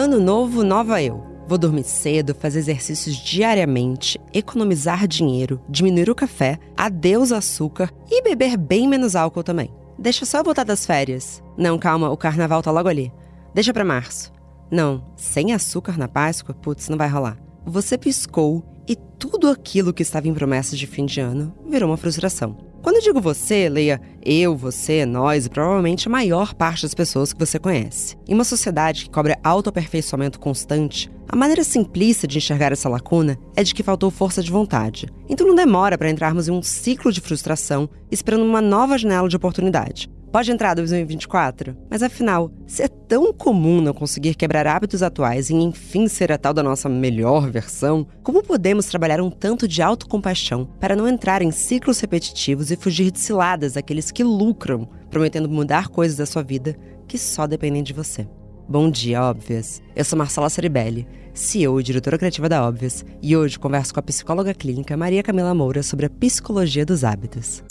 Ano novo, nova eu. Vou dormir cedo, fazer exercícios diariamente, economizar dinheiro, diminuir o café, adeus açúcar e beber bem menos álcool também. Deixa só eu voltar das férias. Não, calma, o carnaval tá logo ali. Deixa pra março. Não, sem açúcar na Páscoa, putz, não vai rolar. Você piscou e tudo aquilo que estava em promessas de fim de ano virou uma frustração. Quando eu digo você, leia eu, você, nós e provavelmente a maior parte das pessoas que você conhece. Em uma sociedade que cobra autoaperfeiçoamento constante, a maneira simplista de enxergar essa lacuna é de que faltou força de vontade. Então não demora para entrarmos em um ciclo de frustração esperando uma nova janela de oportunidade. Pode entrar 2024? Mas afinal, se é tão comum não conseguir quebrar hábitos atuais e enfim ser a tal da nossa melhor versão, como podemos trabalhar um tanto de autocompaixão para não entrar em ciclos repetitivos e fugir de ciladas daqueles que lucram, prometendo mudar coisas da sua vida que só dependem de você? Bom dia, Óbvias! Eu sou Marcela Ceribelli, CEO e diretora criativa da Óbvias, e hoje converso com a psicóloga clínica Maria Camila Moura sobre a psicologia dos hábitos.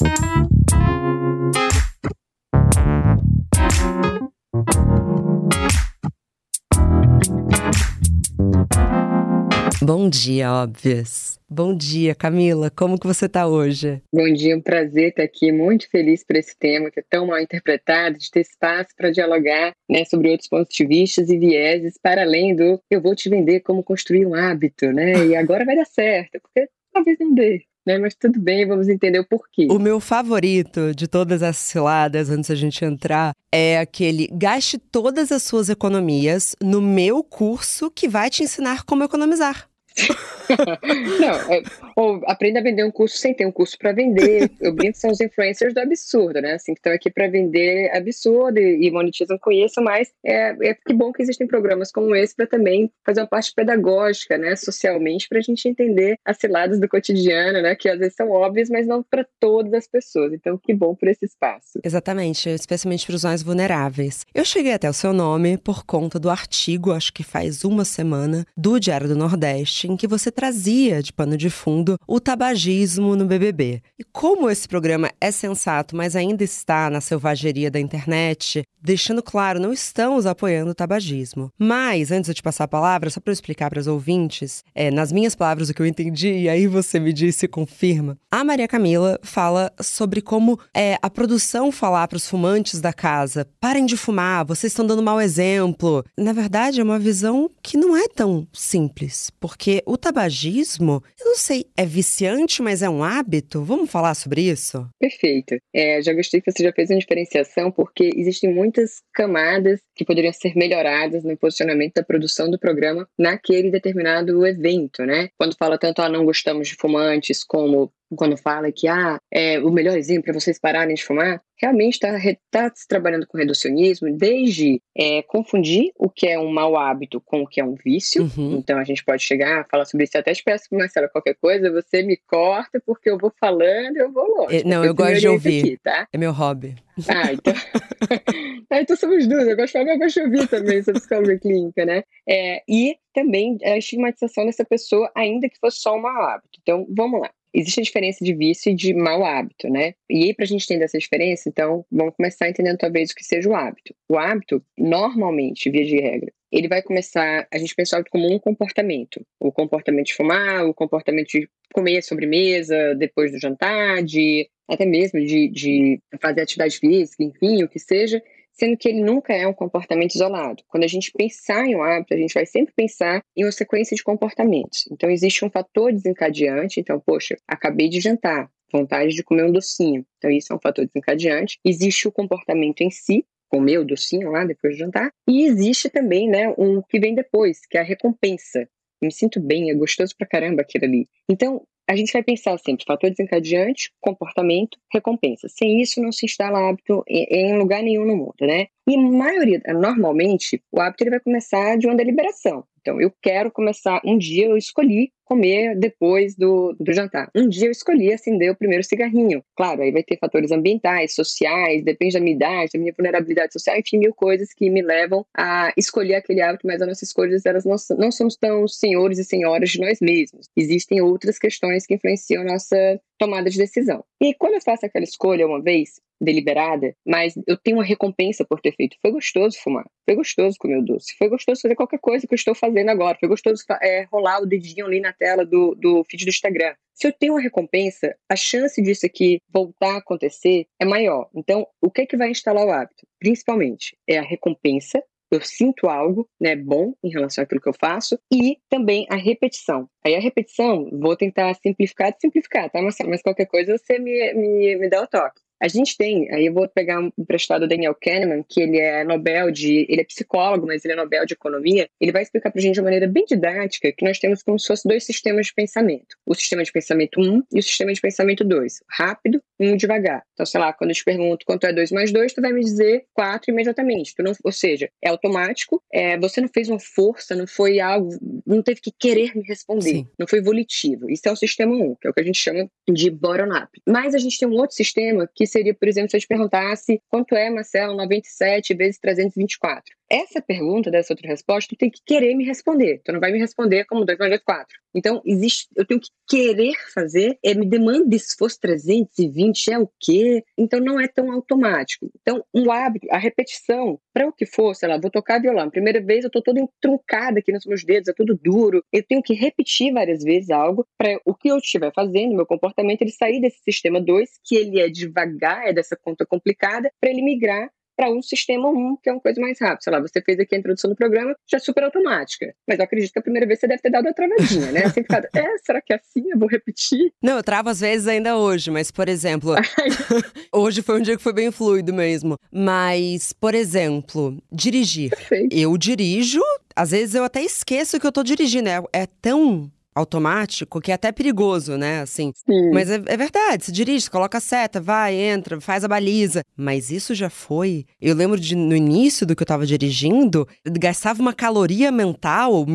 Bom dia, óbvias. Bom dia, Camila. Como que você está hoje? Bom dia, um prazer estar aqui. Muito feliz por esse tema que é tão mal interpretado, de ter espaço para dialogar né, sobre outros pontos de vista e vieses, para além do eu vou te vender como construir um hábito, né? E agora vai dar certo, porque talvez não dê né? Mas tudo bem, vamos entender o porquê. O meu favorito de todas as ciladas, antes da gente entrar, é aquele gaste todas as suas economias no meu curso que vai te ensinar como economizar. não, é, ou aprenda a vender um curso sem ter um curso para vender. Eu brinco que são os influencers do absurdo, né? Assim, que estão aqui para vender absurdo e, monetizam com isso, mas é, é que bom que existem programas como esse para também fazer uma parte pedagógica, né? Socialmente, para a gente entender as ciladas do cotidiano, né? Que às vezes são óbvias, mas não para todas as pessoas. Então, que bom por esse espaço. Exatamente, especialmente para os mais vulneráveis. Eu cheguei até o seu nome por conta do artigo, acho que faz uma semana, do Diário do Nordeste, em que você trazia de pano de fundo o tabagismo no BBB. E como esse programa é sensato, mas ainda está na selvageria da internet, deixando claro, não estamos apoiando o tabagismo. Mas, antes de te passar a palavra, só para eu explicar para os ouvintes, é, nas minhas palavras o que eu entendi, e aí você me disse e confirma, a Maria Camila fala sobre como é, a produção falar para os fumantes da casa: parem de fumar, vocês estão dando mau exemplo. Na verdade, é uma visão que não é tão simples, porque o tabagismo, eu não sei, é viciante, mas é um hábito? Vamos falar sobre isso? Perfeito. É, já gostei que você já fez uma diferenciação, porque existem muitas camadas que poderiam ser melhoradas no posicionamento da produção do programa naquele determinado evento, né? Quando fala tanto, ah, não gostamos de fumantes, como quando fala que ah, é, o melhor exemplo é vocês pararem de fumar, realmente está tá se trabalhando com reducionismo, desde é, confundir o que é um mau hábito com o que é um vício. Uhum. Então a gente pode chegar a falar sobre isso. Eu até te peço, Marcela, qualquer coisa, você me corta, porque eu vou falando e eu vou longe. É, não, eu gosto de ouvir. Aqui, tá? É meu hobby. Ah, então. ah, então somos duas. Eu gosto de falar, mas eu gosto de ouvir também sobre psicologia clínica, né? É, e também a estigmatização dessa pessoa, ainda que fosse só um mau hábito. Então, vamos lá. Existe a diferença de vício e de mau hábito, né? E aí, para a gente entender essa diferença, então, vamos começar entendendo talvez o que seja o hábito. O hábito, normalmente, via de regra, ele vai começar, a gente pensa como um comportamento. O comportamento de fumar, o comportamento de comer sobremesa depois do jantar, de até mesmo de, de fazer atividade física, enfim, o que seja sendo que ele nunca é um comportamento isolado. Quando a gente pensar em um hábito, a gente vai sempre pensar em uma sequência de comportamentos. Então, existe um fator desencadeante. Então, poxa, acabei de jantar, vontade de comer um docinho. Então, isso é um fator desencadeante. Existe o comportamento em si, comer o docinho lá depois de jantar. E existe também, né, um que vem depois, que é a recompensa. Me sinto bem, é gostoso pra caramba aquilo ali. Então, a gente vai pensar sempre fator desencadeante, comportamento, recompensa. Sem isso, não se instala hábito em lugar nenhum no mundo, né? E maioria, normalmente, o hábito ele vai começar de uma deliberação. Então, eu quero começar. Um dia eu escolhi comer depois do, do jantar. Um dia eu escolhi acender o primeiro cigarrinho. Claro, aí vai ter fatores ambientais, sociais, depende da minha idade, da minha vulnerabilidade social, enfim, mil coisas que me levam a escolher aquele hábito, mas as nossas escolhas, elas não, não somos tão senhores e senhoras de nós mesmos. Existem outras questões que influenciam nossa tomada de decisão. E quando eu faço aquela escolha uma vez, deliberada, mas eu tenho uma recompensa por ter feito. Foi gostoso fumar, foi gostoso comer o doce, foi gostoso fazer qualquer coisa que eu estou fazendo agora, foi gostoso é, rolar o dedinho ali na tela do, do feed do Instagram. Se eu tenho uma recompensa, a chance disso aqui voltar a acontecer é maior. Então, o que é que vai instalar o hábito? Principalmente é a recompensa eu sinto algo né, bom em relação àquilo que eu faço e também a repetição. Aí a repetição, vou tentar simplificar, simplificar, tá, Marcelo? Mas qualquer coisa você me, me, me dá o toque. A gente tem, aí eu vou pegar um emprestado do Daniel Kahneman, que ele é Nobel de, ele é psicólogo, mas ele é Nobel de economia. Ele vai explicar para a gente de uma maneira bem didática que nós temos como se fosse dois sistemas de pensamento: o sistema de pensamento 1 e o sistema de pensamento 2, rápido e um devagar. Então, sei lá, quando eu te pergunto quanto é 2 mais 2, tu vai me dizer 4 imediatamente. Tu não, ou seja, é automático, é, você não fez uma força, não foi algo, não teve que querer me responder, Sim. não foi volitivo. Isso é o sistema 1, que é o que a gente chama de bottom-up. Mas a gente tem um outro sistema que seria, por exemplo, se eu te perguntasse quanto é, Marcelo, 97 vezes 324. Essa pergunta, dessa outra resposta, tu tem que querer me responder. Tu não vai me responder como 2 mais 2, 4. Então, existe, eu tenho que querer fazer, é, me demanda fosse 320, é o quê? Então, não é tão automático. Então, um hábito, a repetição, para o que for, sei lá, vou tocar violão. Primeira vez eu tô toda truncada aqui nos meus dedos, é tudo duro. Eu tenho que repetir várias vezes algo para o que eu estiver fazendo, meu comportamento, ele sair desse sistema 2, que ele é devagar, é dessa conta complicada, para ele migrar para um sistema 1, que é uma coisa mais rápida. Sei lá, você fez aqui a introdução do programa, já é super automática. Mas eu acredito que a primeira vez você deve ter dado a travadinha, né? Assim, ficado, é, será que é assim? Eu vou repetir? Não, eu travo às vezes ainda hoje, mas, por exemplo, hoje foi um dia que foi bem fluido mesmo. Mas, por exemplo, dirigir. Perfeito. Eu dirijo, às vezes eu até esqueço que eu tô dirigindo. É, é tão automático, que é até perigoso, né? Assim. Sim. Mas é, é, verdade, se dirige, se coloca a seta, vai, entra, faz a baliza. Mas isso já foi. Eu lembro de no início do que eu tava dirigindo, gastava uma caloria mental,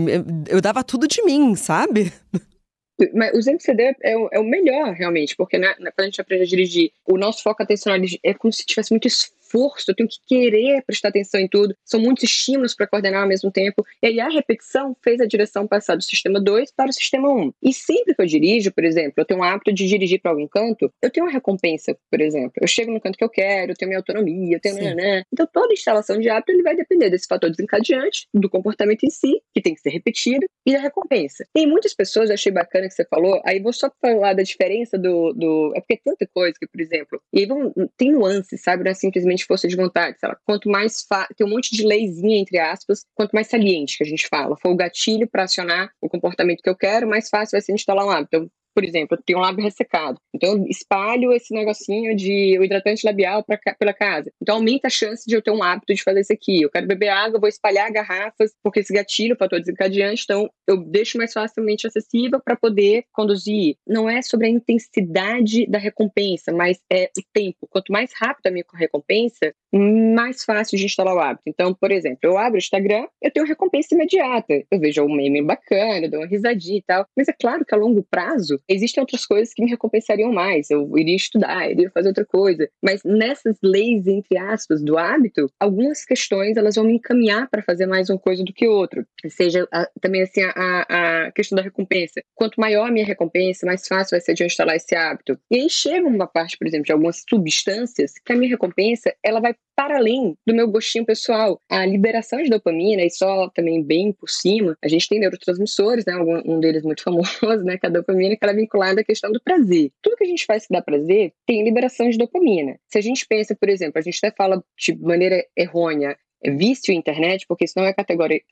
eu dava tudo de mim, sabe? Mas o deu é o, é o melhor, realmente, porque né, quando a gente aprende a dirigir, o nosso foco atencional é como se tivesse muito esforço esforço, eu tenho que querer prestar atenção em tudo. São muitos estímulos para coordenar ao mesmo tempo. E aí a repetição fez a direção passar do sistema 2 para o sistema 1. Um. E sempre que eu dirijo, por exemplo, eu tenho um hábito de dirigir para algum canto, eu tenho uma recompensa, por exemplo. Eu chego no canto que eu quero, eu tenho minha autonomia, eu tenho nananã. Então toda instalação de hábito ele vai depender desse fator desencadeante, do comportamento em si, que tem que ser repetido, e da recompensa. Tem muitas pessoas, eu achei bacana que você falou, aí vou só falar da diferença do. do é porque é tanta coisa que, por exemplo, e aí vão, tem nuances, sabe? Não é simplesmente força de vontade, sei lá, quanto mais tem um monte de leizinha entre aspas, quanto mais saliente que a gente fala, for o gatilho para acionar o comportamento que eu quero, mais fácil vai ser instalar um hábito. Então, por exemplo, eu tenho um lábio ressecado. Então, eu espalho esse negocinho de o hidratante labial pra, pela casa. Então, aumenta a chance de eu ter um hábito de fazer isso aqui. Eu quero beber água, vou espalhar garrafas, porque esse gatilho, fator desencadeante, então eu deixo mais facilmente acessível para poder conduzir. Não é sobre a intensidade da recompensa, mas é o tempo. Quanto mais rápido a minha recompensa, mais fácil de instalar o hábito. Então, por exemplo, eu abro o Instagram, eu tenho recompensa imediata. Eu vejo um meme bacana, dou uma risadinha e tal. Mas é claro que a longo prazo, existem outras coisas que me recompensariam mais. Eu iria estudar, iria fazer outra coisa. Mas nessas leis, entre aspas, do hábito, algumas questões elas vão me encaminhar para fazer mais uma coisa do que outra. Seja a, também assim a, a questão da recompensa. Quanto maior a minha recompensa, mais fácil vai ser de eu instalar esse hábito. E aí chega uma parte, por exemplo, de algumas substâncias que a minha recompensa ela vai para além do meu gostinho pessoal. A liberação de dopamina, e só também bem por cima, a gente tem neurotransmissores, né? Um deles muito famoso, né? Que é a dopamina, que ela vinculada à questão do prazer. Tudo que a gente faz que dá prazer tem liberação de dopamina. Se a gente pensa, por exemplo, a gente até fala de maneira errônea, vício internet, porque isso não é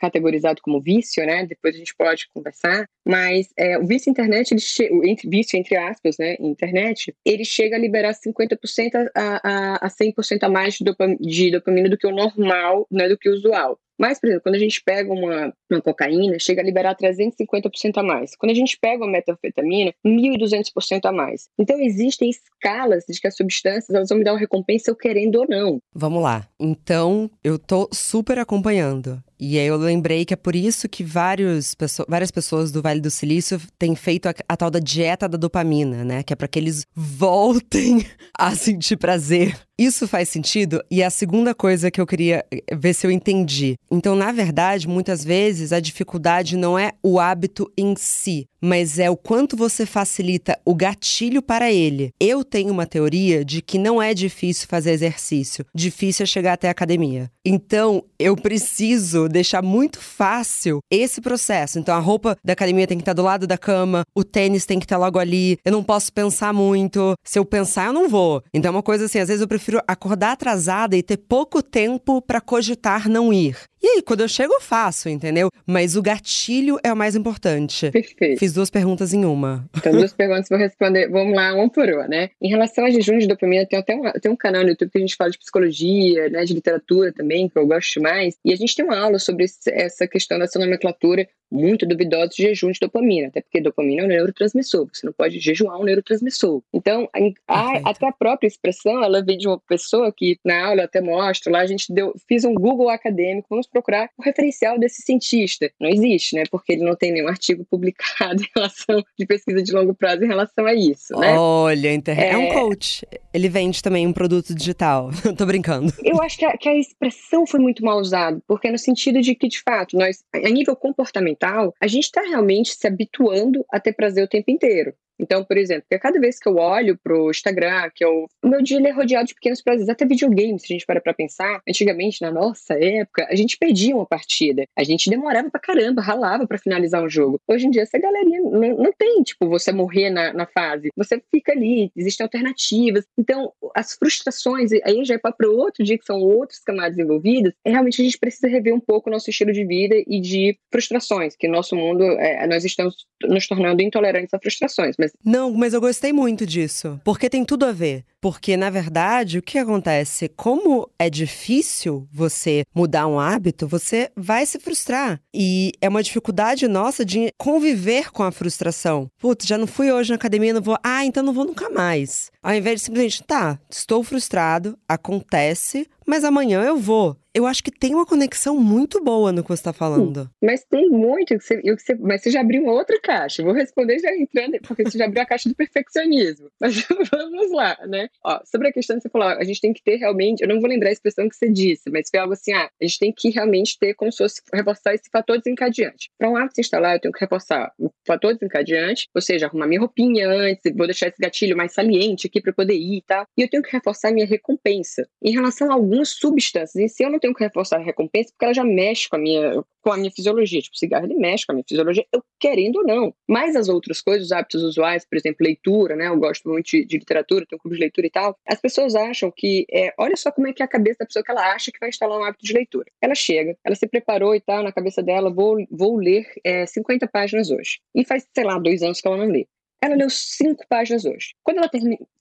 categorizado como vício, né? Depois a gente pode conversar. Mas é, o vício internet, ele entre, vício entre aspas, né? Internet, ele chega a liberar 50% a, a, a 100% a mais de dopamina, de dopamina do que o normal, né? Do que o usual. Mas, por exemplo, quando a gente pega uma, uma cocaína, chega a liberar 350% a mais. Quando a gente pega uma metanfetamina, 1.200% a mais. Então, existem escalas de que as substâncias elas vão me dar uma recompensa eu querendo ou não. Vamos lá. Então, eu tô super acompanhando. E aí eu lembrei que é por isso que vários, várias pessoas do Vale do Silício têm feito a, a tal da dieta da dopamina, né? Que é para que eles voltem a sentir prazer isso faz sentido? E a segunda coisa que eu queria eh, ver se eu entendi. Então, na verdade, muitas vezes a dificuldade não é o hábito em si, mas é o quanto você facilita o gatilho para ele. Eu tenho uma teoria de que não é difícil fazer exercício, difícil é chegar até a academia. Então, eu preciso deixar muito fácil esse processo. Então, a roupa da academia tem que estar do lado da cama, o tênis tem que estar logo ali, eu não posso pensar muito. Se eu pensar, eu não vou. Então, é uma coisa assim, às vezes eu prefiro acordar atrasada e ter pouco tempo para cogitar não ir. E aí, quando eu chego, eu faço, entendeu? Mas o gatilho é o mais importante. Perfeito. Fiz duas perguntas em uma. Então, duas perguntas, vou responder. Vamos lá, um por uma, né? Em relação a jejum de dopamina, tem até um, tem um canal no YouTube que a gente fala de psicologia, né, de literatura também, que eu gosto demais. E a gente tem uma aula sobre essa questão dessa nomenclatura muito duvidosa de jejum de dopamina, até porque dopamina é um neurotransmissor, você não pode jejuar um neurotransmissor. Então, a, até a própria expressão, ela vem de uma pessoa que na aula eu até mostro, lá a gente deu, fiz um Google acadêmico, vamos procurar o referencial desse cientista. Não existe, né? Porque ele não tem nenhum artigo publicado em relação de pesquisa de longo prazo em relação a isso, né? Olha, inter... é... é um coach. Ele vende também um produto digital. Tô brincando. Eu acho que a, que a expressão foi muito mal usada, porque é no sentido de que, de fato, nós, a nível comportamental, a gente está realmente se habituando a ter prazer o tempo inteiro. Então, por exemplo, a cada vez que eu olho pro Instagram, que eu, o meu dia é rodeado de pequenos prazeres, até videogames, se a gente para pra pensar, antigamente, na nossa época, a gente perdia uma partida, a gente demorava pra caramba, ralava para finalizar um jogo. Hoje em dia, essa galerinha não, não tem, tipo, você morrer na, na fase, você fica ali, existem alternativas. Então, as frustrações, aí já é para outro dia, que são outras camadas envolvidas, é realmente a gente precisa rever um pouco o nosso estilo de vida e de frustrações, que no nosso mundo, é, nós estamos nos tornando intolerantes a frustrações, mas não, mas eu gostei muito disso, porque tem tudo a ver. Porque, na verdade, o que acontece? Como é difícil você mudar um hábito, você vai se frustrar. E é uma dificuldade nossa de conviver com a frustração. Putz, já não fui hoje na academia, não vou. Ah, então não vou nunca mais. Ao invés de simplesmente, tá, estou frustrado, acontece, mas amanhã eu vou. Eu acho que tem uma conexão muito boa no que você está falando. Mas tem muito, que você, que você, mas você já abriu uma outra caixa. Vou responder já entrando, porque você já abriu a caixa do perfeccionismo. Mas vamos lá, né? Ó, sobre a questão que você falou, a gente tem que ter realmente, eu não vou lembrar a expressão que você disse, mas foi algo assim, ah, a gente tem que realmente ter como se fosse reforçar esse fator desencadeante. Para um hábito se instalar, eu tenho que reforçar o fator desencadeante, ou seja, arrumar minha roupinha antes, vou deixar esse gatilho mais saliente aqui para poder ir e tá? E eu tenho que reforçar minha recompensa. Em relação a algumas substâncias, em si eu não tenho que reforçar a recompensa porque ela já mexe com a minha, com a minha fisiologia. Tipo, cigarro ele mexe com a minha fisiologia, eu querendo ou não. Mas as outras coisas, os hábitos usuais, por exemplo, leitura, né? Eu gosto muito de, literatura, tenho um clube de leitura e tal. As pessoas acham que, é, olha só como é que é a cabeça da pessoa que ela acha que vai instalar um hábito de leitura. Ela chega, ela se preparou e tal, na cabeça dela, vou, vou ler é, 50 páginas hoje. E faz, sei lá, dois anos que ela não lê. Ela leu cinco páginas hoje. Quando ela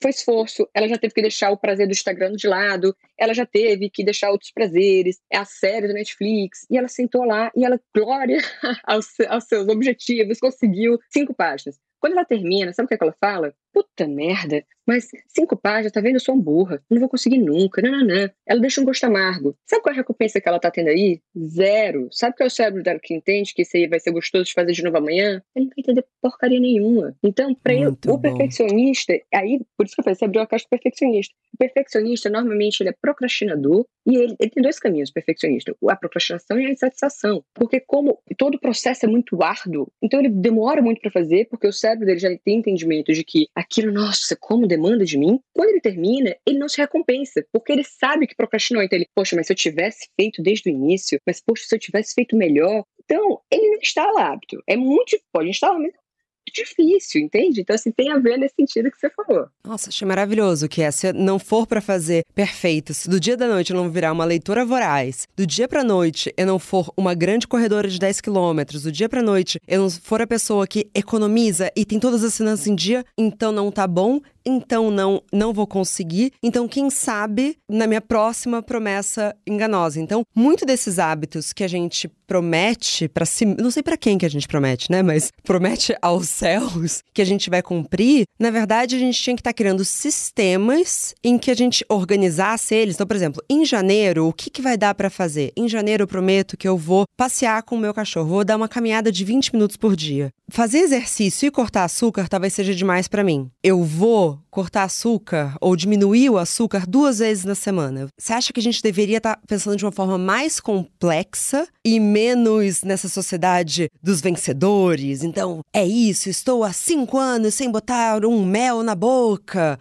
foi esforço, ela já teve que deixar o prazer do Instagram de lado, ela já teve que deixar outros prazeres, é a série do Netflix, e ela sentou lá e ela, glória aos seus objetivos, conseguiu cinco páginas. Quando ela termina, sabe o que, é que ela fala? Puta merda, mas cinco páginas, tá vendo? Eu sou um burra, não vou conseguir nunca, não. Ela deixa um gosto amargo. Sabe qual é a recompensa que ela tá tendo aí? Zero. Sabe qual é o cérebro dela que entende que isso aí vai ser gostoso de fazer de novo amanhã? Ele não vai entender porcaria nenhuma. Então, pra ele, o perfeccionista, aí, por isso que eu falei, você abriu a caixa do perfeccionista. O perfeccionista, normalmente, ele é procrastinador e ele, ele tem dois caminhos, perfeccionista. A procrastinação e a insatisfação. Porque como todo o processo é muito árduo, então ele demora muito para fazer, porque o cérebro dele já tem entendimento de que aquilo, nossa, como demanda de mim. Quando ele termina, ele não se recompensa, porque ele sabe que procrastinou. Então ele, poxa, mas se eu tivesse feito desde o início, mas poxa, se eu tivesse feito melhor. Então, ele não instala hábito. É muito, pode instalar, mas difícil, entende? Então, assim, tem a ver nesse sentido que você falou. Nossa, achei maravilhoso que é, se não for para fazer perfeito, se do dia da noite eu não virar uma leitora voraz, do dia pra noite eu não for uma grande corredora de 10 quilômetros, do dia pra noite eu não for a pessoa que economiza e tem todas as finanças em dia, então não tá bom, então não não vou conseguir. Então, quem sabe na minha próxima promessa enganosa. Então, muito desses hábitos que a gente promete para si, não sei para quem que a gente promete, né, mas promete aos céus que a gente vai cumprir, na verdade a gente tinha que estar tá criando sistemas em que a gente organizasse eles. Então, por exemplo, em janeiro, o que, que vai dar para fazer? Em janeiro eu prometo que eu vou passear com o meu cachorro, vou dar uma caminhada de 20 minutos por dia. Fazer exercício e cortar açúcar talvez seja demais para mim. Eu vou cortar açúcar ou diminuir o açúcar duas vezes na semana. Você acha que a gente deveria estar tá pensando de uma forma mais complexa e menos nessa sociedade dos vencedores? Então, é isso, estou há cinco anos sem botar um mel na boca.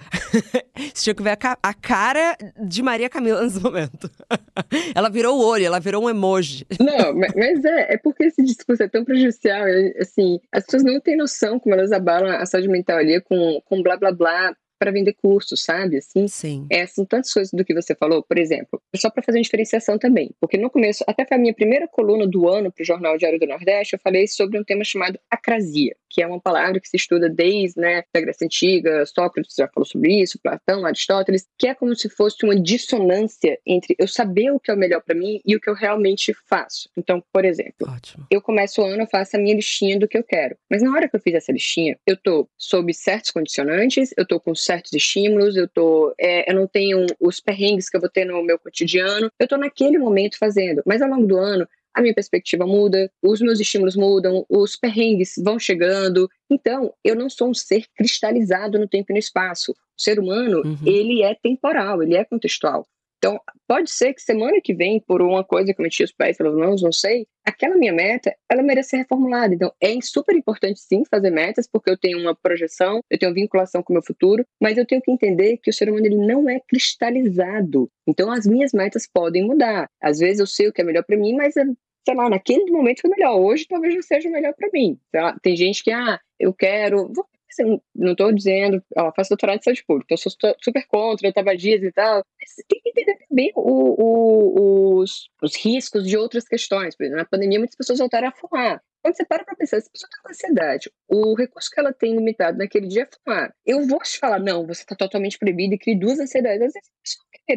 Você tinha que ver a, ca a, cara de Maria Camila nesse momento. ela virou o olho, ela virou um emoji. Não, mas é, é porque esse discurso é tão prejudicial, assim, as pessoas não têm noção como elas abalam a saúde mental ali com, com blá blá blá para vender cursos, sabe? Assim, Sim. É, são tantas coisas do que você falou, por exemplo, só para fazer uma diferenciação também, porque no começo, até foi a minha primeira coluna do ano para o Jornal Diário do Nordeste, eu falei sobre um tema chamado acrasia, que é uma palavra que se estuda desde né, da Grécia Antiga, Sócrates já falou sobre isso, Platão, Aristóteles, que é como se fosse uma dissonância entre eu saber o que é o melhor para mim e o que eu realmente faço. Então, por exemplo, Ótimo. eu começo o ano, eu faço a minha listinha do que eu quero, mas na hora que eu fiz essa listinha, eu tô sob certos condicionantes, eu tô com certos estímulos, eu tô, é, eu não tenho os perrengues que eu vou ter no meu cotidiano, eu tô naquele momento fazendo, mas ao longo do ano a minha perspectiva muda, os meus estímulos mudam, os perrengues vão chegando. Então, eu não sou um ser cristalizado no tempo e no espaço. O ser humano, uhum. ele é temporal, ele é contextual. Então, pode ser que semana que vem, por uma coisa que eu meti os pés pelas mãos, não sei, aquela minha meta, ela merece ser reformulada. Então, é super importante, sim, fazer metas, porque eu tenho uma projeção, eu tenho vinculação com o meu futuro, mas eu tenho que entender que o ser humano ele não é cristalizado. Então, as minhas metas podem mudar. Às vezes eu sei o que é melhor para mim, mas sei lá, naquele momento foi melhor. Hoje talvez não seja melhor para mim. Tem gente que, ah, eu quero. Vou Assim, não estou dizendo, ó, faço doutorado de saúde pública, então sou super contra o tabagismo e tal. Você tem que entender bem o, o, os, os riscos de outras questões. Por exemplo, na pandemia, muitas pessoas voltaram a fumar. Quando você para para pensar, se a pessoa está com ansiedade, o recurso que ela tem limitado naquele dia é fumar. Eu vou te falar, não, você está totalmente proibido e cria duas ansiedades. Às vezes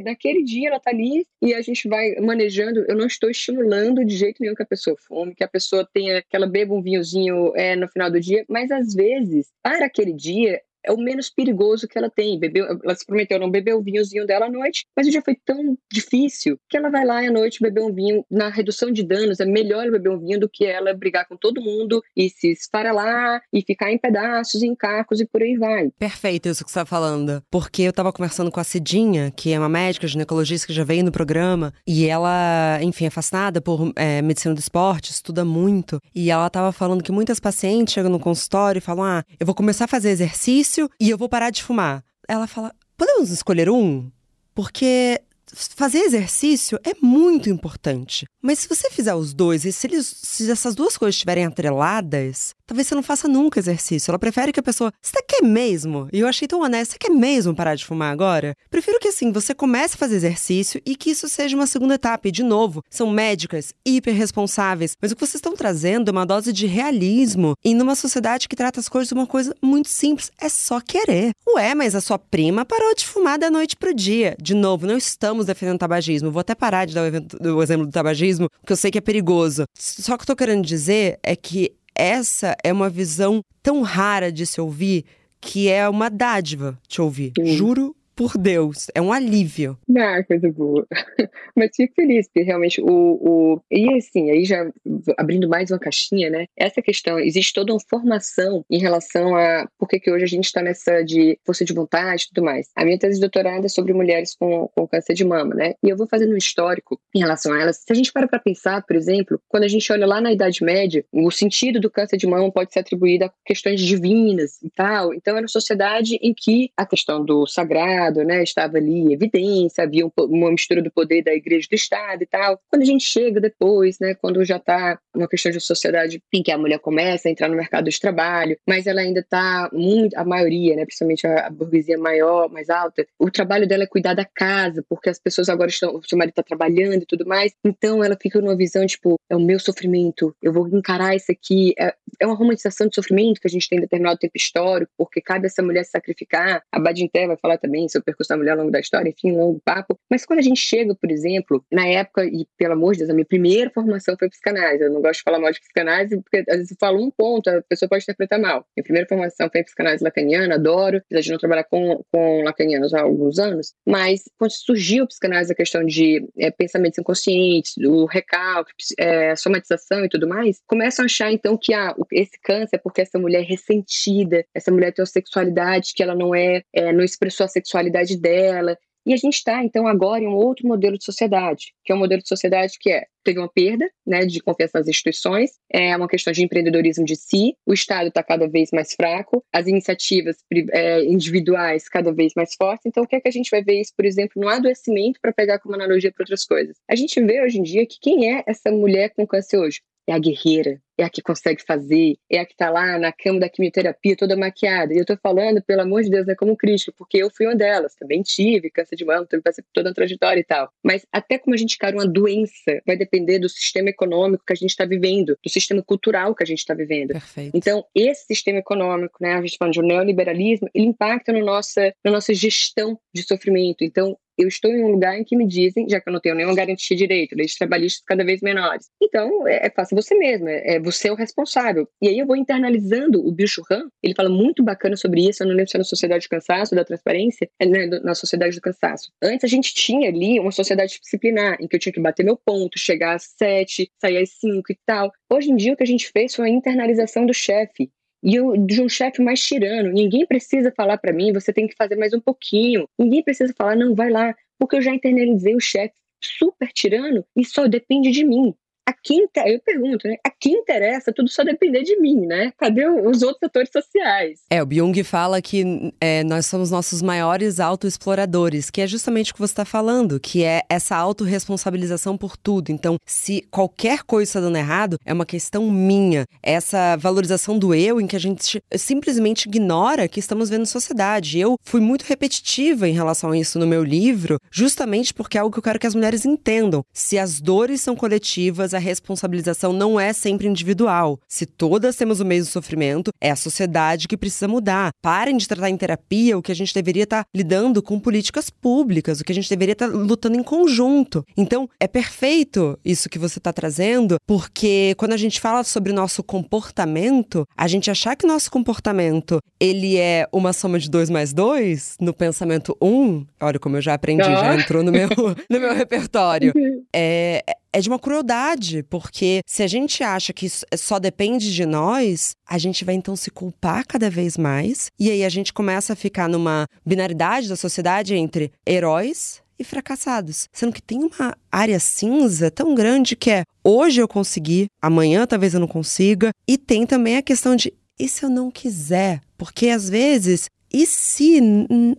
naquele dia ela tá ali e a gente vai manejando. Eu não estou estimulando de jeito nenhum que a pessoa fome, que a pessoa tenha, que ela beba um vinhozinho é, no final do dia, mas às vezes, para aquele dia, é o menos perigoso que ela tem. Bebeu, ela se prometeu não beber o vinhozinho dela à noite, mas o dia foi tão difícil que ela vai lá à noite beber um vinho. Na redução de danos, é melhor beber um vinho do que ela brigar com todo mundo e se esfarelar e ficar em pedaços, em cacos e por aí vai. Perfeito isso que você está falando. Porque eu estava conversando com a Cidinha, que é uma médica ginecologista que já veio no programa, e ela, enfim, é fascinada por é, medicina do esporte, estuda muito. E ela estava falando que muitas pacientes chegam no consultório e falam: Ah, eu vou começar a fazer exercício e eu vou parar de fumar. Ela fala: podemos escolher um? Porque fazer exercício é muito importante. Mas se você fizer os dois, e se, eles, se essas duas coisas estiverem atreladas, talvez você não faça nunca exercício. Ela prefere que a pessoa. Você quer mesmo? E eu achei tão honesto. Você quer mesmo parar de fumar agora? Prefiro que assim, você comece a fazer exercício e que isso seja uma segunda etapa. E, de novo, são médicas hiper responsáveis. Mas o que vocês estão trazendo é uma dose de realismo. E numa sociedade que trata as coisas de uma coisa muito simples. É só querer. Ué, mas a sua prima parou de fumar da noite pro dia. De novo, não estamos defendendo tabagismo. Vou até parar de dar o, exemplo do tabagismo, porque eu sei que é perigoso. Só que eu tô querendo dizer é que essa é uma visão tão rara de se ouvir que é uma dádiva te ouvir. Sim. Juro por Deus, é um alívio. Ah, coisa boa. Mas fico feliz, porque realmente o, o. E assim, aí já abrindo mais uma caixinha, né? Essa questão, existe toda uma formação em relação a por que, que hoje a gente está nessa de força de vontade e tudo mais. A minha tese de doutorado é sobre mulheres com, com câncer de mama, né? E eu vou fazendo um histórico em relação a elas. Se a gente para para pensar, por exemplo, quando a gente olha lá na Idade Média, o sentido do câncer de mama pode ser atribuído a questões divinas e tal. Então, era uma sociedade em que a questão do sagrado, Estado, né, estava ali evidência, havia um, uma mistura do poder da igreja do Estado e tal. Quando a gente chega depois, né, quando já está uma questão de sociedade em que a mulher começa a entrar no mercado de trabalho, mas ela ainda está muito, a maioria, né, principalmente a, a, burguesia maior, mais alta, o trabalho dela é cuidar da casa, porque as pessoas agora estão, o seu marido está trabalhando e tudo mais, então ela fica numa visão, tipo, é o meu sofrimento, eu vou encarar isso aqui, é, é uma romantização de sofrimento que a gente tem em determinado tempo histórico, porque cabe essa mulher sacrificar, a Badinter vai falar também o percurso da mulher ao longo da história, enfim, um longo papo. Mas quando a gente chega, por exemplo, na época, e pelo amor de Deus, a minha primeira formação foi psicanálise. Eu não gosto de falar mal de psicanálise, porque às vezes eu falo um ponto, a pessoa pode interpretar mal. Minha primeira formação foi psicanálise lacaniana, adoro, apesar de não trabalhar com, com lacanianos há alguns anos, mas quando surgiu a psicanálise, a questão de é, pensamentos inconscientes, o recalque, é, somatização e tudo mais, começam a achar então que ah, esse câncer é porque essa mulher é ressentida, essa mulher tem uma sexualidade que ela não é, é não expressou a sexualidade dela, e a gente está, então, agora em um outro modelo de sociedade, que é um modelo de sociedade que é, teve uma perda né, de confiança nas instituições, é uma questão de empreendedorismo de si, o Estado está cada vez mais fraco, as iniciativas é, individuais cada vez mais fortes. Então, o que é que a gente vai ver isso, por exemplo, no adoecimento, para pegar como analogia para outras coisas? A gente vê hoje em dia que quem é essa mulher com câncer hoje? É a guerreira, é a que consegue fazer, é a que está lá na cama da quimioterapia toda maquiada. E eu estou falando, pelo amor de Deus, é como crítica, porque eu fui uma delas, também tive câncer de mama, passei por toda a trajetória e tal. Mas até como a gente cara uma doença vai depender do sistema econômico que a gente está vivendo, do sistema cultural que a gente está vivendo. Perfeito. Então, esse sistema econômico, né, a gente fala de um neoliberalismo, ele impacta no nossa, na nossa gestão de sofrimento. Então, eu estou em um lugar em que me dizem, já que eu não tenho nenhuma garantia de direito, leis trabalhistas cada vez menores. Então, é, é faça você mesmo, é, é, você é o responsável. E aí eu vou internalizando o bicho Han, ele fala muito bacana sobre isso, eu não lembro se é na Sociedade do Cansaço, da Transparência, é né, na Sociedade do Cansaço. Antes a gente tinha ali uma sociedade disciplinar, em que eu tinha que bater meu ponto, chegar às sete, sair às cinco e tal. Hoje em dia o que a gente fez foi a internalização do chefe e eu, de um chefe mais tirano. Ninguém precisa falar para mim, você tem que fazer mais um pouquinho. Ninguém precisa falar, não, vai lá, porque eu já internalizei o chefe super tirano e só depende de mim a quem eu pergunto, né? A quem interessa tudo só depender de mim, né? Cadê os outros atores sociais? É, o Byung fala que é, nós somos nossos maiores autoexploradores, que é justamente o que você está falando, que é essa autorresponsabilização por tudo. Então, se qualquer coisa está dando errado, é uma questão minha. Essa valorização do eu em que a gente simplesmente ignora que estamos vendo sociedade. Eu fui muito repetitiva em relação a isso no meu livro, justamente porque é algo que eu quero que as mulheres entendam. Se as dores são coletivas, a responsabilização não é sempre individual. Se todas temos o mesmo sofrimento, é a sociedade que precisa mudar. Parem de tratar em terapia o que a gente deveria estar tá lidando com políticas públicas, o que a gente deveria estar tá lutando em conjunto. Então, é perfeito isso que você está trazendo, porque quando a gente fala sobre o nosso comportamento, a gente achar que o nosso comportamento ele é uma soma de dois mais dois, no pensamento um, olha como eu já aprendi, já entrou no meu, no meu repertório. É, é de uma crueldade, porque se a gente acha que isso só depende de nós, a gente vai então se culpar cada vez mais, e aí a gente começa a ficar numa binaridade da sociedade entre heróis e fracassados. Sendo que tem uma área cinza tão grande que é hoje eu consegui, amanhã talvez eu não consiga, e tem também a questão de e se eu não quiser? Porque às vezes e se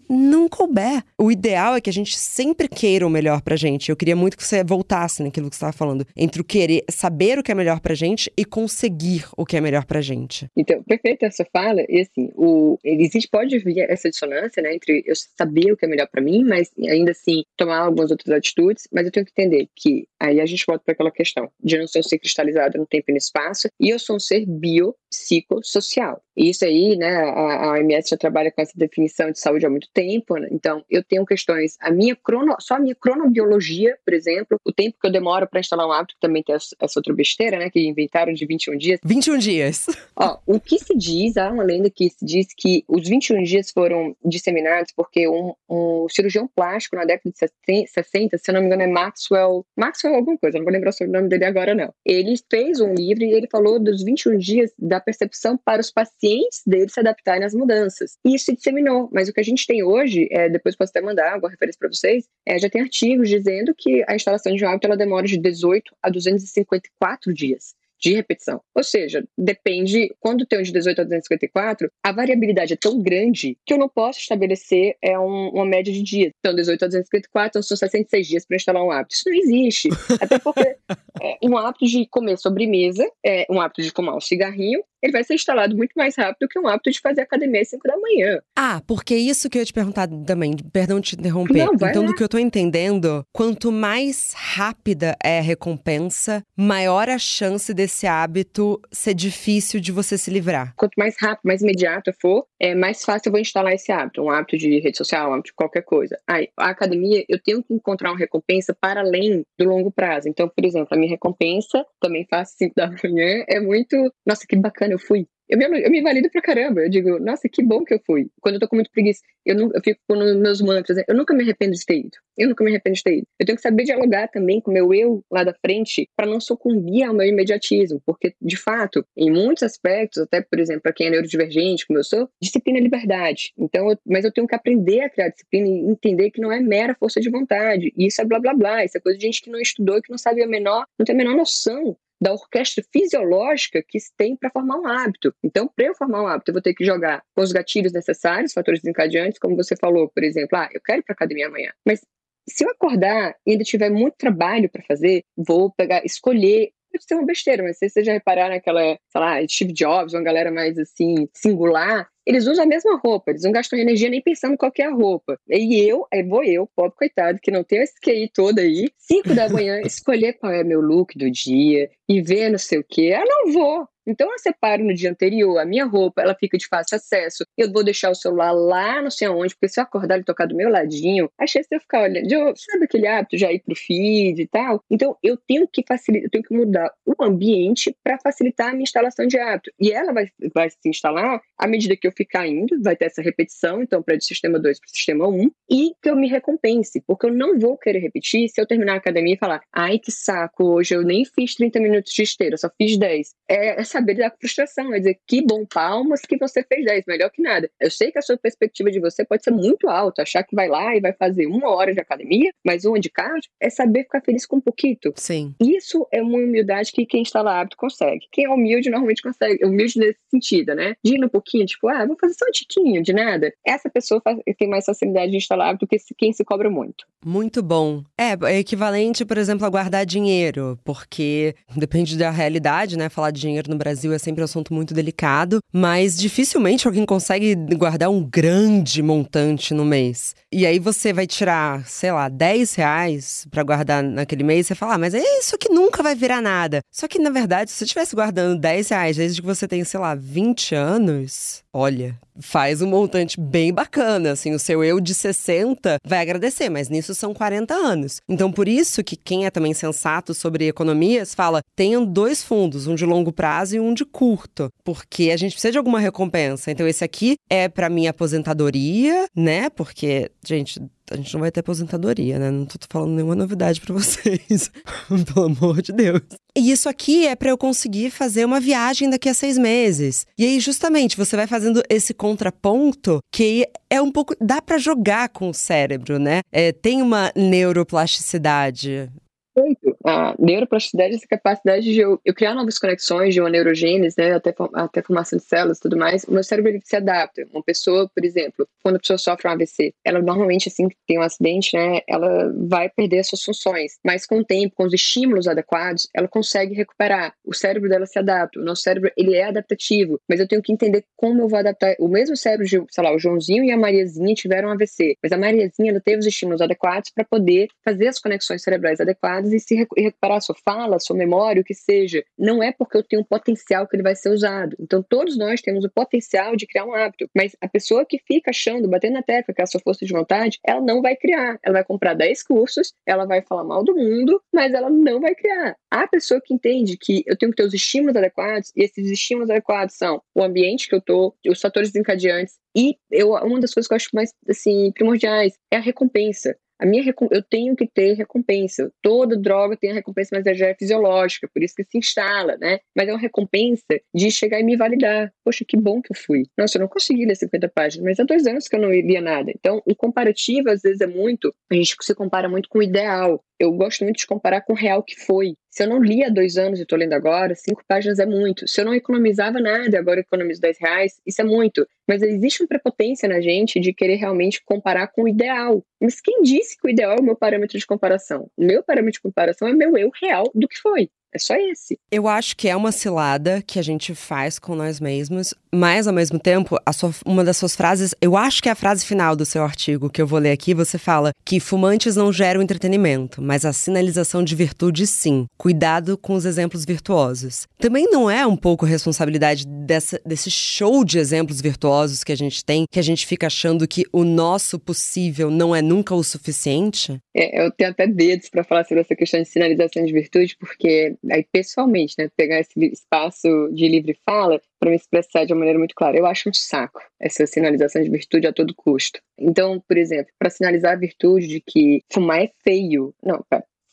não couber? O ideal é que a gente sempre queira o melhor pra gente. Eu queria muito que você voltasse naquilo que você estava falando, entre o querer, saber o que é melhor pra gente e conseguir o que é melhor pra gente. Então, perfeita essa fala. E assim, o, existe, pode vir essa dissonância, né, entre eu saber o que é melhor para mim, mas ainda assim tomar algumas outras atitudes, mas eu tenho que entender que aí a gente volta para aquela questão de não ser um ser cristalizado no tempo e no espaço, e eu sou um ser biopsicossocial. E isso aí, né, a, a OMS já trabalha com essa definição de saúde há muito tempo, né? então eu tenho questões, a minha crono, só a minha cronobiologia, por exemplo, o tempo que eu demoro para instalar um hábito, que também tem essa, outra besteira, né, que inventaram de 21 dias. 21 dias. Ó, o que se diz, há uma lenda que se diz que os 21 dias foram disseminados porque um, um cirurgião plástico na década de 60, se eu não me engano é Maxwell, Maxwell alguma coisa, não vou lembrar o nome dele agora não. Ele fez um livro e ele falou dos 21 dias da percepção para os pacientes dele se adaptarem às mudanças. E disseminou. Mas o que a gente tem hoje, é, depois posso até mandar alguma referência para vocês, é, já tem artigos dizendo que a instalação de um hábito ela demora de 18 a 254 dias de repetição. Ou seja, depende, quando tem um de 18 a 254, a variabilidade é tão grande que eu não posso estabelecer é, um, uma média de dias. Então, 18 a 254, então são 66 dias para instalar um hábito. Isso não existe. Até porque é, um hábito de comer sobremesa, é, um hábito de fumar um cigarrinho, ele vai ser instalado muito mais rápido que um hábito de fazer academia às 5 da manhã. Ah, porque isso que eu ia te perguntar também, perdão te interromper. Não, então, lá. do que eu tô entendendo, quanto mais rápida é a recompensa, maior a chance desse hábito ser difícil de você se livrar. Quanto mais rápido, mais imediato for, é mais fácil eu vou instalar esse hábito, um hábito de rede social, um hábito de qualquer coisa. Aí, a academia, eu tenho que encontrar uma recompensa para além do longo prazo. Então, por exemplo, a minha recompensa, também faço 5 da manhã, é muito, nossa, que bacana eu fui. Eu me, eu me valido pra caramba. Eu digo, nossa, que bom que eu fui. Quando eu tô com muito preguiça, eu, não, eu fico com meus mantras. Né? Eu nunca me arrependo de ter ido. Eu nunca me arrependo de ter ido. Eu tenho que saber dialogar também com o meu eu lá da frente para não sucumbir ao meu imediatismo. Porque, de fato, em muitos aspectos, até, por exemplo, para quem é neurodivergente, como eu sou, disciplina é liberdade. Então, eu, mas eu tenho que aprender a criar disciplina e entender que não é mera força de vontade. E isso é blá blá blá. Isso é coisa de gente que não estudou e que não sabe a menor, não tem a menor noção da orquestra fisiológica que se tem para formar um hábito. Então, para eu formar um hábito, eu vou ter que jogar os gatilhos necessários, fatores desencadeantes, como você falou, por exemplo, ah, eu quero ir para academia amanhã, mas se eu acordar e ainda tiver muito trabalho para fazer, vou pegar, escolher pode ser uma besteira, mas se vocês já repararam naquela, sei lá, Steve Jobs, uma galera mais assim, singular, eles usam a mesma roupa, eles não gastam energia nem pensando qual é a roupa. E eu, aí vou eu, pobre coitado, que não tenho esse QI todo aí, 5 da manhã, escolher qual é meu look do dia e ver não sei o que. Eu não vou. Então eu separo no dia anterior, a minha roupa, ela fica de fácil acesso. Eu vou deixar o celular lá não sei aonde, porque se eu acordar ele tocar do meu ladinho, a chance de eu ficar olhando, de, sabe aquele hábito já ir pro feed e tal? Então eu tenho que facilitar, eu tenho que mudar o ambiente para facilitar a minha instalação de hábito. E ela vai, vai se instalar à medida que eu ficar indo, vai ter essa repetição, então para do sistema 2 para o sistema 1, um, e que eu me recompense, porque eu não vou querer repetir se eu terminar a academia e falar, ai que saco, hoje eu nem fiz 30 minutos de esteira, só fiz 10. É, essa saber da frustração, é dizer que bom, palmas que você fez 10, melhor que nada. Eu sei que a sua perspectiva de você pode ser muito alta, achar que vai lá e vai fazer uma hora de academia, mas uma de cardio, é saber ficar feliz com um pouquinho. Sim. Isso é uma humildade que quem está lá hábito consegue. Quem é humilde normalmente consegue, humilde nesse sentido, né? De ir um pouquinho, tipo, ah, vou fazer só um tiquinho de nada. Essa pessoa tem mais facilidade de instalar hábito que quem se cobra muito. Muito bom. É, é equivalente, por exemplo, a guardar dinheiro, porque depende da realidade, né? Falar de dinheiro no Brasil é sempre um assunto muito delicado, mas dificilmente alguém consegue guardar um grande montante no mês. E aí você vai tirar, sei lá, 10 reais pra guardar naquele mês, você fala, ah, mas é isso que nunca vai virar nada. Só que, na verdade, se você estivesse guardando 10 reais desde que você tem, sei lá, 20 anos, olha, faz um montante bem bacana. Assim, o seu eu de 60 vai agradecer, mas nisso são 40 anos. Então, por isso que quem é também sensato sobre economias fala: tenham dois fundos, um de longo prazo e um de curto, porque a gente precisa de alguma recompensa. Então, esse aqui é para minha aposentadoria, né? Porque, gente, a gente não vai ter aposentadoria, né? Não tô falando nenhuma novidade para vocês. Pelo amor de Deus. E isso aqui é para eu conseguir fazer uma viagem daqui a seis meses. E aí, justamente, você vai fazendo esse contraponto que é um pouco. dá para jogar com o cérebro, né? É, tem uma neuroplasticidade. A neuroplasticidade essa capacidade de eu, eu, criar novas conexões de uma neurogênese, né, até, até formação de células e tudo mais. O meu cérebro ele se adapta. Uma pessoa, por exemplo, quando a pessoa sofre um AVC, ela normalmente, assim, que tem um acidente, né, ela vai perder as suas funções. Mas com o tempo, com os estímulos adequados, ela consegue recuperar. O cérebro dela se adapta. O nosso cérebro, ele é adaptativo. Mas eu tenho que entender como eu vou adaptar. O mesmo cérebro de, sei lá, o Joãozinho e a Mariazinha tiveram um AVC. Mas a Mariazinha, ela teve os estímulos adequados para poder fazer as conexões cerebrais adequadas e se recuperar sua fala, sua memória, o que seja. Não é porque eu tenho um potencial que ele vai ser usado. Então, todos nós temos o potencial de criar um hábito, mas a pessoa que fica achando, batendo na tecla que é a sua força de vontade, ela não vai criar. Ela vai comprar 10 cursos, ela vai falar mal do mundo, mas ela não vai criar. A pessoa que entende que eu tenho que ter os estímulos adequados, e esses estímulos adequados são o ambiente que eu tô, os fatores desencadeantes, e eu, uma das coisas que eu acho mais assim, primordiais é a recompensa. A minha eu tenho que ter recompensa. Toda droga tem a recompensa, mas ela já é fisiológica, por isso que se instala, né? Mas é uma recompensa de chegar e me validar. Poxa, que bom que eu fui. Nossa, eu não consegui ler 50 páginas, mas há dois anos que eu não lia nada. Então, o comparativo, às vezes, é muito. A gente se compara muito com o ideal eu gosto muito de comparar com o real que foi. Se eu não li há dois anos e estou lendo agora, cinco páginas é muito. Se eu não economizava nada, agora economizo 10 reais, isso é muito. Mas existe uma prepotência na gente de querer realmente comparar com o ideal. Mas quem disse que o ideal é o meu parâmetro de comparação? O meu parâmetro de comparação é meu eu real do que foi. É só esse. Eu acho que é uma cilada que a gente faz com nós mesmos, mas ao mesmo tempo, sua, uma das suas frases, eu acho que é a frase final do seu artigo que eu vou ler aqui, você fala que fumantes não geram entretenimento, mas a sinalização de virtude sim. Cuidado com os exemplos virtuosos. Também não é um pouco responsabilidade dessa, desse show de exemplos virtuosos que a gente tem, que a gente fica achando que o nosso possível não é nunca o suficiente? É, eu tenho até dedos para falar sobre essa questão de sinalização de virtude, porque aí pessoalmente, né, pegar esse espaço de livre fala para me expressar de uma maneira muito clara. Eu acho um saco essa sinalização de virtude a todo custo. Então, por exemplo, para sinalizar a virtude de que fumar é feio, não,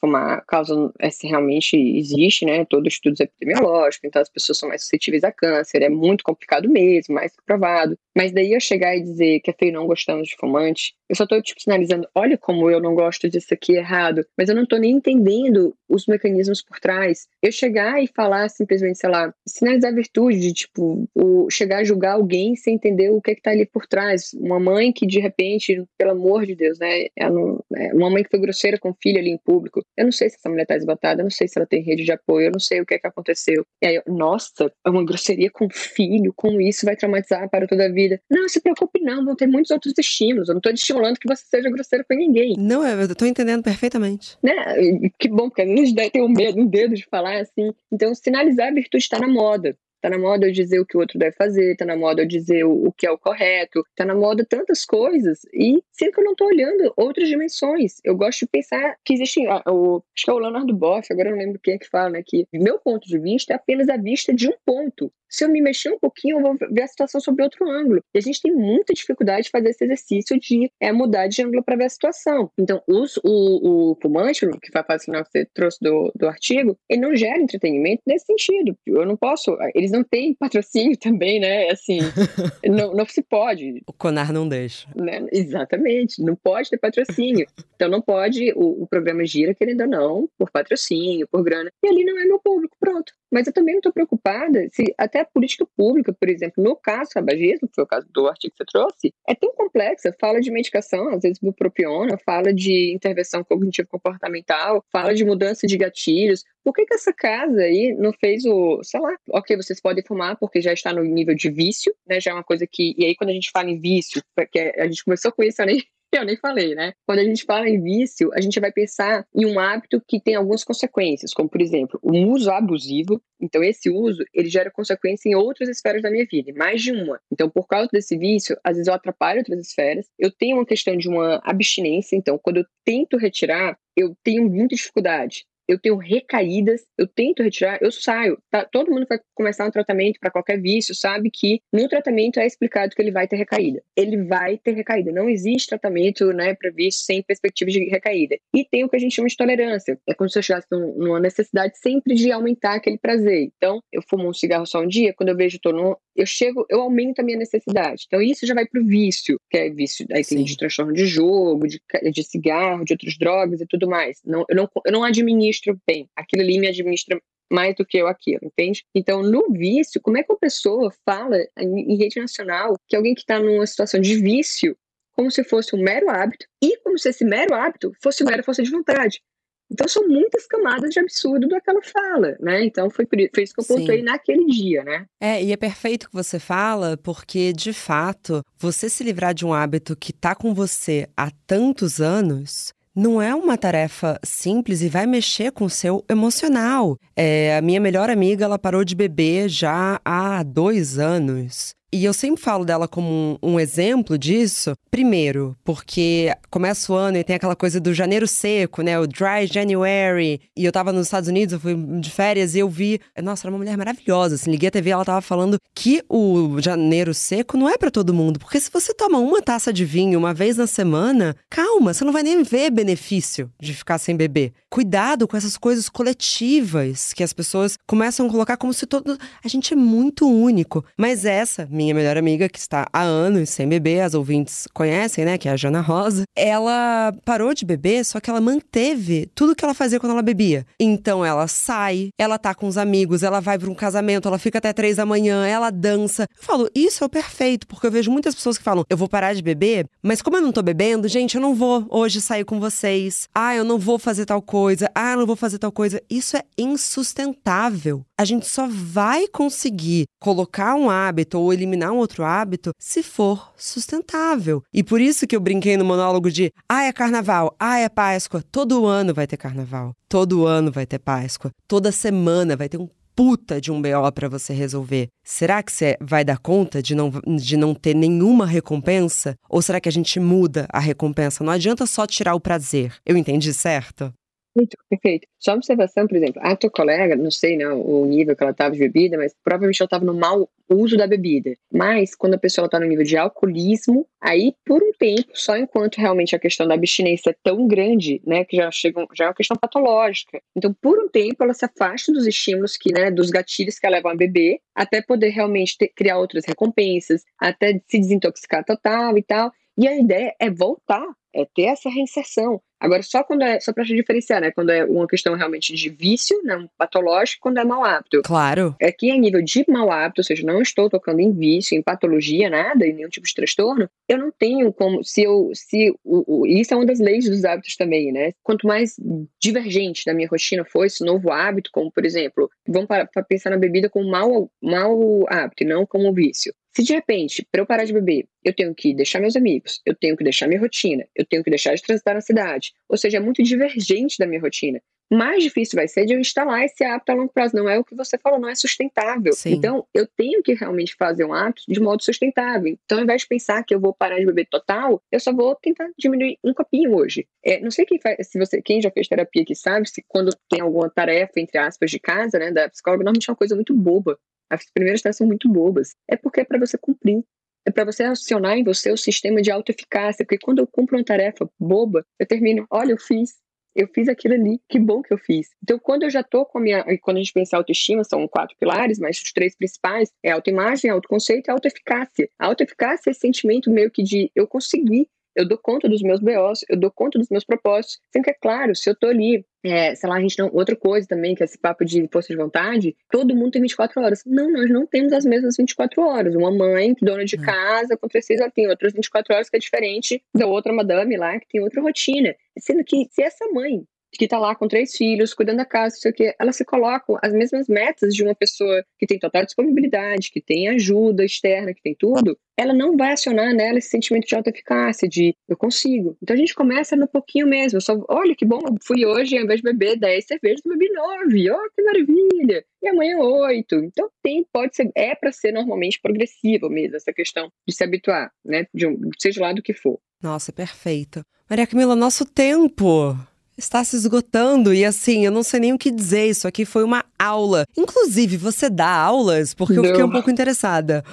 fumar causa, essa realmente existe, né? Todo estudo epidemiológico, então as pessoas são mais suscetíveis a câncer, é muito complicado mesmo, mais provado. Mas daí eu chegar e dizer que é feio não gostamos de fumante, eu só tô, tipo, sinalizando, olha como eu não gosto disso aqui errado, mas eu não tô nem entendendo os mecanismos por trás. Eu chegar e falar simplesmente, sei lá, sinalizar virtude, de, tipo, o, chegar a julgar alguém sem entender o que é que tá ali por trás. Uma mãe que, de repente, pelo amor de Deus, né, não, é uma mãe que foi grosseira com o filho ali em público, eu não sei se essa mulher tá esgotada, eu não sei se ela tem rede de apoio, eu não sei o que é que aconteceu. E aí, eu, nossa, é uma grosseria com o filho, com isso vai traumatizar para toda a vida. Não, se preocupe não, vão ter muitos outros estímulos. Eu não tô estimulando que você seja grosseiro com ninguém. Não, eu tô entendendo perfeitamente. Né? Que bom, porque às vezes tem um medo, um dedo de falar assim. Então, sinalizar a virtude está na moda. Tá na moda eu dizer o que o outro deve fazer, tá na moda eu dizer o, o que é o correto, tá na moda tantas coisas, e sempre que eu não tô olhando outras dimensões. Eu gosto de pensar que existem. Ah, o, acho que é o Leonardo Boff, agora eu não lembro quem é que fala, né? Que meu ponto de vista é apenas a vista de um ponto se eu me mexer um pouquinho, eu vou ver a situação sob outro ângulo. E a gente tem muita dificuldade de fazer esse exercício de é, mudar de ângulo para ver a situação. Então, os, o, o fumante, que vai fazer que você trouxe do, do artigo, ele não gera entretenimento nesse sentido. Eu não posso. Eles não têm patrocínio também, né? Assim, não, não se pode. O Conar não deixa. Né? Exatamente, não pode ter patrocínio. Então não pode, o, o programa gira, querendo ou não, por patrocínio, por grana. E ali não é meu público, pronto. Mas eu também não estou preocupada se até a política pública, por exemplo, no caso tabagismo, que foi o caso do artigo que você trouxe, é tão complexa. Fala de medicação, às vezes bupropiona, fala de intervenção cognitivo-comportamental, fala de mudança de gatilhos. Por que, que essa casa aí não fez o, sei lá, ok, vocês podem fumar porque já está no nível de vício, né? Já é uma coisa que. E aí, quando a gente fala em vício, porque a gente começou com isso, nem eu nem falei, né? Quando a gente fala em vício, a gente vai pensar em um hábito que tem algumas consequências, como por exemplo, o uso abusivo. Então, esse uso, ele gera consequência em outras esferas da minha vida, mais de uma. Então, por causa desse vício, às vezes eu atrapalho outras esferas. Eu tenho uma questão de uma abstinência, então, quando eu tento retirar, eu tenho muita dificuldade eu tenho recaídas, eu tento retirar, eu saio. Tá? Todo mundo vai começar um tratamento para qualquer vício, sabe que no tratamento é explicado que ele vai ter recaída. Ele vai ter recaída. Não existe tratamento né, para vício sem perspectiva de recaída. E tem o que a gente chama de tolerância. É como se eu estivesse numa necessidade sempre de aumentar aquele prazer. Então, eu fumo um cigarro só um dia, quando eu vejo que no, eu chego, eu aumento a minha necessidade. Então, isso já vai para o vício, que é vício, aí tem de transtorno de jogo, de, de cigarro, de outras drogas e tudo mais. Não, eu, não, eu não administro administro bem, aquilo ali me administra mais do que eu aquilo, entende? Então, no vício, como é que uma pessoa fala em, rede nacional que alguém que está numa situação de vício, como se fosse um mero hábito, e como se esse mero hábito fosse mera força de vontade? Então, são muitas camadas de absurdo daquela fala, né? Então, foi, foi isso que eu pontuei naquele dia, né? É, e é perfeito que você fala, porque, de fato, você se livrar de um hábito que está com você há tantos anos não é uma tarefa simples e vai mexer com o seu emocional. É, a minha melhor amiga, ela parou de beber já há dois anos. E eu sempre falo dela como um, um, exemplo disso. Primeiro, porque começa o ano e tem aquela coisa do janeiro seco, né? O dry January. E eu tava nos Estados Unidos, eu fui de férias e eu vi. Nossa, era uma mulher maravilhosa. Assim, liguei a TV ela tava falando que o janeiro seco não é para todo mundo. Porque se você toma uma taça de vinho uma vez na semana, calma, você não vai nem ver benefício de ficar sem beber. Cuidado com essas coisas coletivas que as pessoas começam a colocar como se todo. A gente é muito único. Mas essa, minha melhor amiga, que está há anos sem beber, as ouvintes conhecem, né? Que é a Jana Rosa. Ela parou de beber, só que ela manteve tudo que ela fazia quando ela bebia. Então ela sai, ela tá com os amigos, ela vai para um casamento, ela fica até três da manhã, ela dança. Eu falo, isso é o perfeito, porque eu vejo muitas pessoas que falam, eu vou parar de beber, mas como eu não tô bebendo, gente, eu não vou hoje sair com vocês. Ah, eu não vou fazer tal coisa. Ah, eu não vou fazer tal coisa. Isso é insustentável. A gente só vai conseguir colocar um hábito ou eliminar um outro hábito se for sustentável. E por isso que eu brinquei no monólogo de: ah, é carnaval, ah, é Páscoa. Todo ano vai ter carnaval. Todo ano vai ter Páscoa. Toda semana vai ter um puta de um BO para você resolver. Será que você vai dar conta de não, de não ter nenhuma recompensa? Ou será que a gente muda a recompensa? Não adianta só tirar o prazer. Eu entendi certo? Muito, perfeito. Só uma observação, por exemplo, a tua colega, não sei não, o nível que ela estava de bebida, mas provavelmente ela estava no mau uso da bebida. Mas quando a pessoa está no nível de alcoolismo, aí por um tempo, só enquanto realmente a questão da abstinência é tão grande, né, que já chega, já é uma questão patológica. Então, por um tempo, ela se afasta dos estímulos que, né, dos gatilhos que a levam a beber, até poder realmente ter, criar outras recompensas, até se desintoxicar total e tal. E a ideia é voltar, é ter essa reinserção. Agora, só quando é, só pra diferenciar, né? Quando é uma questão realmente de vício, né? Um patológico, quando é mau hábito. Claro. Aqui é nível de mau hábito, ou seja, não estou tocando em vício, em patologia, nada, em nenhum tipo de transtorno, eu não tenho como, se eu, se, o, o, isso é uma das leis dos hábitos também, né? Quanto mais divergente da minha rotina for esse novo hábito, como, por exemplo, vamos para, para pensar na bebida como mau, mau hábito, e não como vício. Se de repente, para eu parar de beber, eu tenho que deixar meus amigos, eu tenho que deixar minha rotina, eu tenho que deixar de transitar na cidade, ou seja, é muito divergente da minha rotina. Mais difícil vai ser de eu instalar esse hábito a longo prazo. Não é o que você falou, não é sustentável. Sim. Então, eu tenho que realmente fazer um hábito de modo sustentável. Então, ao invés de pensar que eu vou parar de beber total, eu só vou tentar diminuir um copinho hoje. É, não sei quem faz, se você, quem já fez terapia aqui sabe, se quando tem alguma tarefa, entre aspas, de casa, né, da psicóloga, normalmente é uma coisa muito boba. As primeiras tarefas são muito bobas. É porque é para você cumprir. É para você acionar em você o sistema de autoeficácia. Porque quando eu cumpro uma tarefa boba, eu termino, olha, eu fiz. Eu fiz aquilo ali, que bom que eu fiz. Então, quando eu já tô com a minha. Quando a gente pensa em autoestima, são quatro pilares, mas os três principais é autoimagem, autoconceito e autoeficácia. A autoeficácia é esse sentimento meio que de eu consegui, eu dou conta dos meus BOs, eu dou conta dos meus propósitos. Sendo que, é claro, se eu tô ali, é, sei lá, a gente não. Outra coisa também, que é esse papo de força de vontade, todo mundo tem 24 horas. Não, nós não temos as mesmas 24 horas. Uma mãe, dona de hum. casa, com três filhos, ela tem outras 24 horas que é diferente da outra madame lá, que tem outra rotina. Sendo que, se essa mãe que está lá com três filhos, cuidando da casa, sei o quê, elas se colocam as mesmas metas de uma pessoa que tem total disponibilidade, que tem ajuda externa, que tem tudo, ela não vai acionar nela esse sentimento de autoeficácia, de eu consigo. Então a gente começa no pouquinho mesmo. Só, olha que bom, fui hoje, ao invés de beber 10 cervejas, bebi 9. Oh, que maravilha! E amanhã 8. Então tem, pode ser, é para ser normalmente progressivo mesmo, essa questão de se habituar, né? De um, seja lá do que for. Nossa, perfeito. Maria Camila, nosso tempo está se esgotando e assim, eu não sei nem o que dizer. Isso aqui foi uma aula. Inclusive, você dá aulas? Porque eu fiquei um pouco interessada.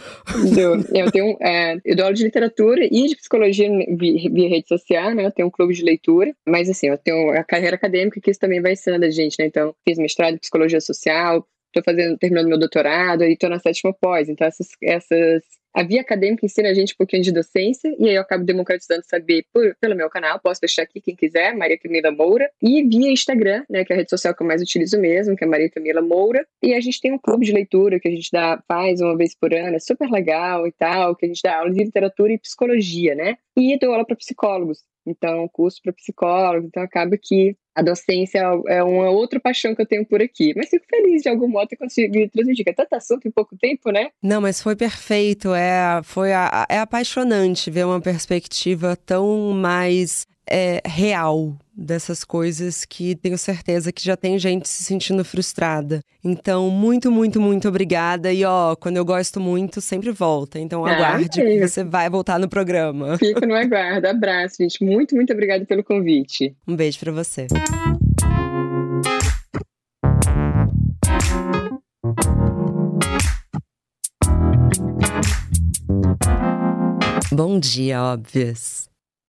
Eu tenho é, eu dou aula de literatura e de psicologia via, via, rede social, né? Eu tenho um clube de leitura, mas assim, eu tenho a carreira acadêmica que isso também vai ensinando a gente, né? Então, fiz mestrado em psicologia social, estou fazendo, terminando meu doutorado e estou na sétima pós. Então, essas, essas a via acadêmica ensina a gente um pouquinho de docência, e aí eu acabo democratizando saber por, pelo meu canal, posso deixar aqui quem quiser, Maria Camila Moura, e via Instagram, né, que é a rede social que eu mais utilizo mesmo, que é Maria Camila Moura, e a gente tem um clube de leitura que a gente dá, faz uma vez por ano, é super legal e tal, que a gente dá aula de literatura e psicologia, né, e dou aula para psicólogos, então curso para psicólogo, então acaba que a docência é uma outra paixão que eu tenho por aqui. Mas fico feliz de algum modo ter conseguido transmitir. É tanto assunto em pouco tempo, né? Não, mas foi perfeito. É, foi a, é apaixonante ver uma perspectiva tão mais é, real dessas coisas que tenho certeza que já tem gente se sentindo frustrada. Então, muito, muito, muito obrigada. E ó, quando eu gosto muito, sempre volta. Então, ah, aguarde que você vai voltar no programa. Fico no aguardo. Abraço, gente. Muito, muito obrigada pelo convite. Um beijo para você. Bom dia, óbvias.